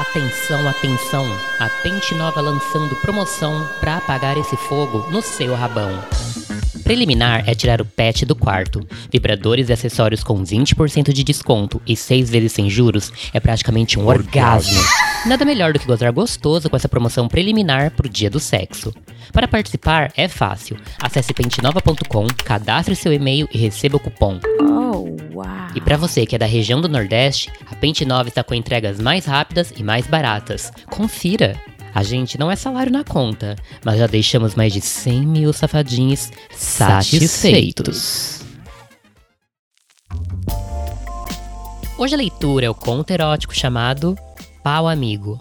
Atenção, atenção! A Pente Nova lançando promoção para apagar esse fogo no seu rabão. Preliminar é tirar o pet do quarto. Vibradores e acessórios com 20% de desconto e 6 vezes sem juros é praticamente um orgasmo. Nada melhor do que gozar gostoso com essa promoção preliminar pro dia do sexo. Para participar é fácil. Acesse pentenova.com, cadastre seu e-mail e receba o cupom. Oh, E para você que é da região do Nordeste, a Pente Nova está com entregas mais rápidas e mais baratas. Confira! A gente não é salário na conta, mas já deixamos mais de 100 mil safadinhos satisfeitos. Hoje a leitura é o conto erótico chamado Pau Amigo.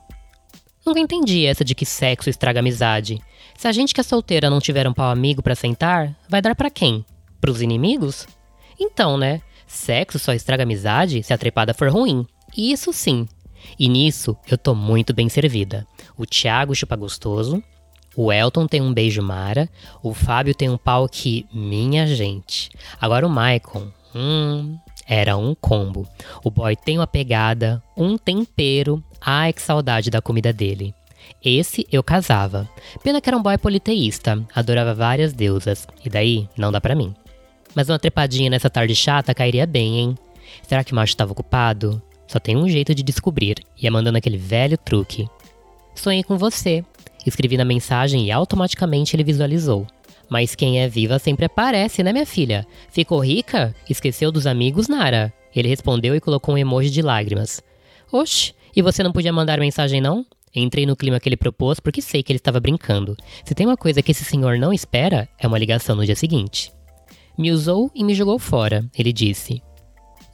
Nunca entendi essa de que sexo estraga amizade. Se a gente que é solteira não tiver um pau amigo para sentar, vai dar para quem? Pros inimigos? Então, né? Sexo só estraga amizade se a trepada for ruim. Isso sim. E nisso eu tô muito bem servida. O Thiago chupa gostoso, o Elton tem um beijo mara, o Fábio tem um pau que, minha gente. Agora o Maicon, hum, era um combo. O boy tem uma pegada, um tempero, ai que saudade da comida dele. Esse eu casava. Pena que era um boy politeísta, adorava várias deusas, e daí não dá pra mim. Mas uma trepadinha nessa tarde chata cairia bem, hein? Será que o macho estava ocupado? Só tem um jeito de descobrir, e é mandando aquele velho truque. Sonhei com você. Escrevi na mensagem e automaticamente ele visualizou. Mas quem é viva sempre aparece, né, minha filha? Ficou rica? Esqueceu dos amigos, Nara? Ele respondeu e colocou um emoji de lágrimas. Oxe, e você não podia mandar mensagem não? Entrei no clima que ele propôs porque sei que ele estava brincando. Se tem uma coisa que esse senhor não espera, é uma ligação no dia seguinte. Me usou e me jogou fora, ele disse.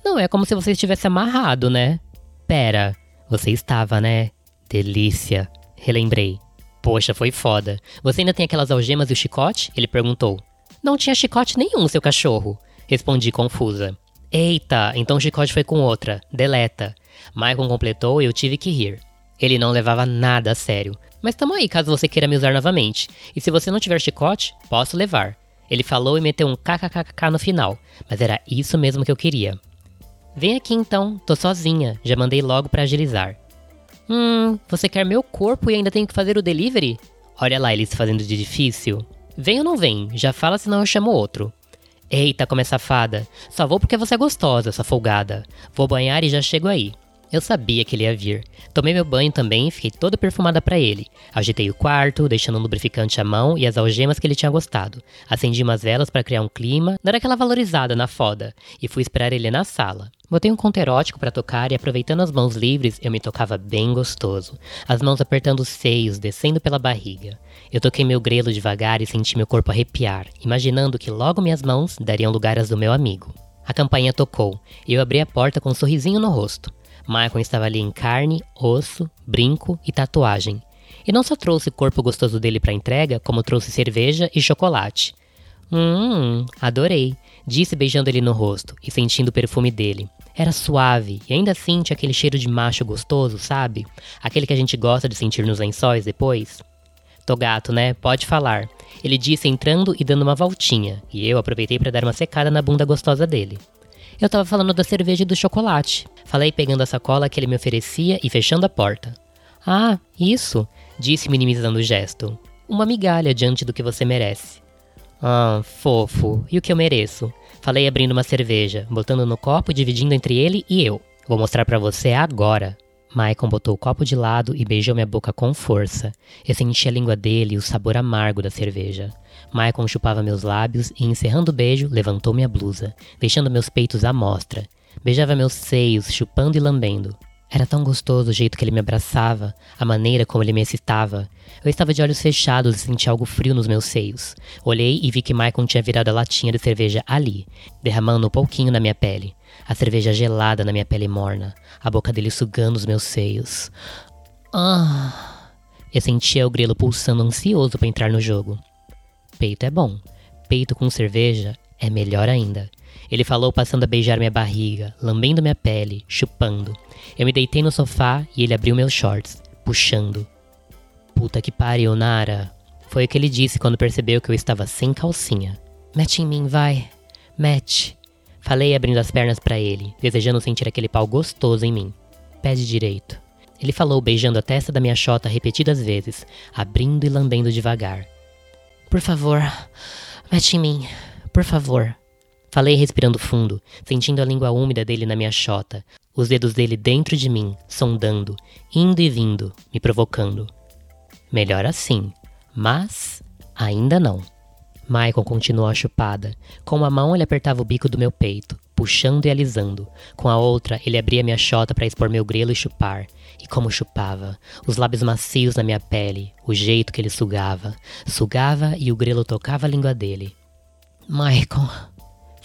Não é como se você estivesse amarrado, né? Pera, você estava, né? Delícia. Relembrei. Poxa, foi foda. Você ainda tem aquelas algemas e o chicote? Ele perguntou. Não tinha chicote nenhum, seu cachorro. Respondi confusa. Eita, então o chicote foi com outra. Deleta. Michael completou e eu tive que rir. Ele não levava nada a sério. Mas tamo aí caso você queira me usar novamente. E se você não tiver chicote, posso levar. Ele falou e meteu um kkkk no final, mas era isso mesmo que eu queria. Vem aqui então, tô sozinha, já mandei logo para agilizar. Hum, você quer meu corpo e ainda tenho que fazer o delivery? Olha lá ele se fazendo de difícil. Vem ou não vem? Já fala senão eu chamo outro. Eita, como é safada. Só vou porque você é gostosa, sua folgada. Vou banhar e já chego aí. Eu sabia que ele ia vir. Tomei meu banho também fiquei toda perfumada para ele. Agitei o quarto, deixando o lubrificante à mão e as algemas que ele tinha gostado. Acendi umas velas para criar um clima, dar aquela valorizada na foda, e fui esperar ele na sala. Botei um conto erótico para tocar e aproveitando as mãos livres, eu me tocava bem gostoso. As mãos apertando os seios, descendo pela barriga. Eu toquei meu grelo devagar e senti meu corpo arrepiar, imaginando que logo minhas mãos dariam lugar às do meu amigo. A campainha tocou e eu abri a porta com um sorrisinho no rosto. Michael estava ali em carne, osso, brinco e tatuagem. E não só trouxe o corpo gostoso dele para entrega, como trouxe cerveja e chocolate. Hum, adorei, disse beijando ele no rosto e sentindo o perfume dele. Era suave e ainda assim tinha aquele cheiro de macho gostoso, sabe? Aquele que a gente gosta de sentir nos lençóis depois. Tô gato, né? Pode falar. Ele disse entrando e dando uma voltinha, e eu aproveitei para dar uma secada na bunda gostosa dele. Eu tava falando da cerveja e do chocolate. Falei pegando a sacola que ele me oferecia e fechando a porta. Ah, isso, disse minimizando o gesto. Uma migalha diante do que você merece. Ah, fofo, e o que eu mereço? Falei abrindo uma cerveja, botando no copo e dividindo entre ele e eu. Vou mostrar para você agora. Maicon botou o copo de lado e beijou minha boca com força. Eu senti a língua dele e o sabor amargo da cerveja. Maicon chupava meus lábios e, encerrando o beijo, levantou minha blusa, deixando meus peitos à mostra. Beijava meus seios, chupando e lambendo. Era tão gostoso o jeito que ele me abraçava, a maneira como ele me excitava. Eu estava de olhos fechados e senti algo frio nos meus seios. Olhei e vi que Maicon tinha virado a latinha de cerveja ali, derramando um pouquinho na minha pele. A cerveja gelada na minha pele morna, a boca dele sugando os meus seios. Ah! Eu sentia o grelo pulsando ansioso para entrar no jogo. Peito é bom. Peito com cerveja é melhor ainda. Ele falou passando a beijar minha barriga, lambendo minha pele, chupando. Eu me deitei no sofá e ele abriu meus shorts, puxando. Puta que pariu, Nara. Foi o que ele disse quando percebeu que eu estava sem calcinha. Mete em mim, vai. Mete. Falei abrindo as pernas para ele, desejando sentir aquele pau gostoso em mim. Pede direito. Ele falou, beijando a testa da minha chota repetidas vezes, abrindo e lambendo devagar. Por favor, mete em mim. Por favor. Falei respirando fundo, sentindo a língua úmida dele na minha chota, os dedos dele dentro de mim, sondando, indo e vindo, me provocando. Melhor assim, mas ainda não. Michael continuou a chupada. Com uma mão ele apertava o bico do meu peito, puxando e alisando. Com a outra ele abria minha chota para expor meu grelo e chupar. E como chupava, os lábios macios na minha pele, o jeito que ele sugava. Sugava e o grelo tocava a língua dele. Michael,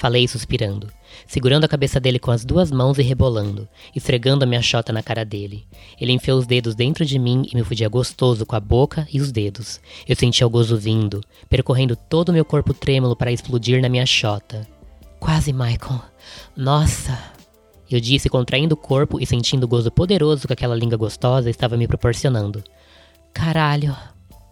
falei suspirando segurando a cabeça dele com as duas mãos e rebolando, esfregando a minha chota na cara dele. Ele enfiou os dedos dentro de mim e me fudia gostoso com a boca e os dedos. Eu sentia o gozo vindo, percorrendo todo o meu corpo trêmulo para explodir na minha chota. Quase, Michael. Nossa! Eu disse, contraindo o corpo e sentindo o gozo poderoso que aquela língua gostosa estava me proporcionando. Caralho!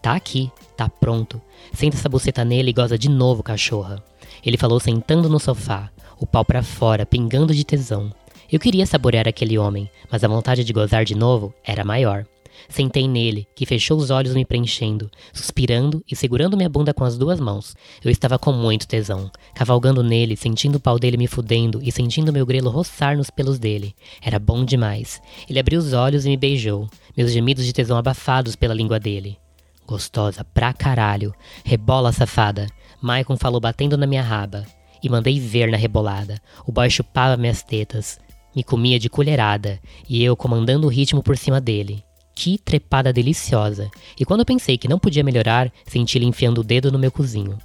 Tá aqui, tá pronto. Senta essa buceta nele e goza de novo, cachorra. Ele falou sentando no sofá, o pau para fora, pingando de tesão. Eu queria saborear aquele homem, mas a vontade de gozar de novo era maior. Sentei nele, que fechou os olhos me preenchendo, suspirando e segurando minha bunda com as duas mãos. Eu estava com muito tesão, cavalgando nele, sentindo o pau dele me fudendo e sentindo meu grelo roçar nos pelos dele. Era bom demais. Ele abriu os olhos e me beijou, meus gemidos de tesão abafados pela língua dele. Gostosa pra caralho. Rebola, safada. Maicon falou batendo na minha raba e mandei ver na rebolada. O boy chupava minhas tetas, me comia de colherada e eu comandando o ritmo por cima dele. Que trepada deliciosa! E quando eu pensei que não podia melhorar, senti ele enfiando o dedo no meu cozinho.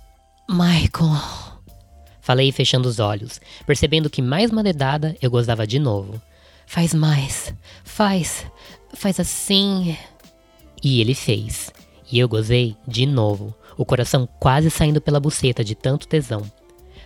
Michael. Falei fechando os olhos, percebendo que mais uma dedada eu gozava de novo. Faz mais. Faz. Faz assim. E ele fez. E eu gozei de novo, o coração quase saindo pela buceta de tanto tesão.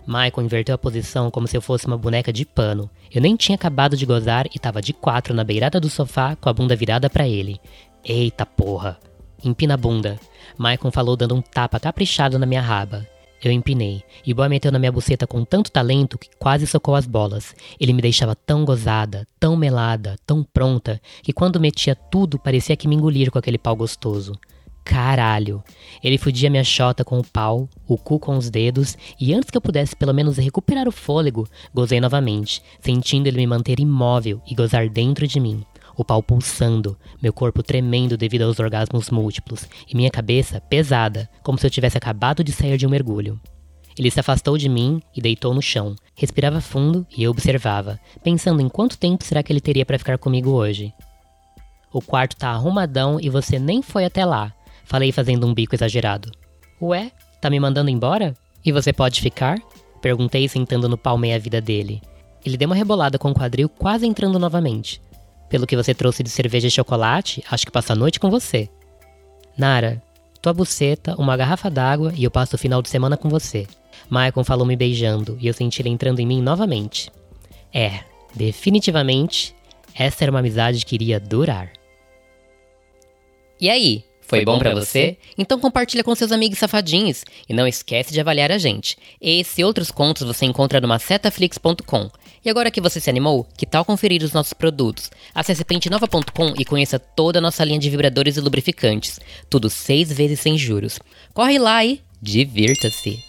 Michael inverteu a posição como se eu fosse uma boneca de pano. Eu nem tinha acabado de gozar e tava de quatro na beirada do sofá com a bunda virada para ele. Eita porra! Empina a bunda. Michael falou dando um tapa caprichado na minha raba. Eu empinei, e o boy meteu na minha buceta com tanto talento que quase socou as bolas. Ele me deixava tão gozada, tão melada, tão pronta, que quando metia tudo parecia que me engolir com aquele pau gostoso caralho. Ele fudia minha chota com o pau, o cu com os dedos, e antes que eu pudesse pelo menos recuperar o fôlego, gozei novamente, sentindo ele me manter imóvel e gozar dentro de mim. O pau pulsando, meu corpo tremendo devido aos orgasmos múltiplos, e minha cabeça pesada, como se eu tivesse acabado de sair de um mergulho. Ele se afastou de mim e deitou no chão. Respirava fundo e eu observava, pensando em quanto tempo será que ele teria para ficar comigo hoje. O quarto tá arrumadão e você nem foi até lá, Falei fazendo um bico exagerado. Ué, tá me mandando embora? E você pode ficar? Perguntei sentando no pau meia-vida dele. Ele deu uma rebolada com o quadril quase entrando novamente. Pelo que você trouxe de cerveja e chocolate, acho que passo a noite com você. Nara, tua buceta, uma garrafa d'água e eu passo o final de semana com você. Michael falou me beijando e eu senti ele entrando em mim novamente. É, definitivamente, essa era uma amizade que iria durar. E aí, foi, bom, para você? Então compartilha com seus amigos safadinhos e não esquece de avaliar a gente. Esse e outros contos você encontra no macetaflix.com. E agora que você se animou, que tal conferir os nossos produtos? Acesse pentenova.com e conheça toda a nossa linha de vibradores e lubrificantes. Tudo seis vezes sem juros. Corre lá e divirta-se!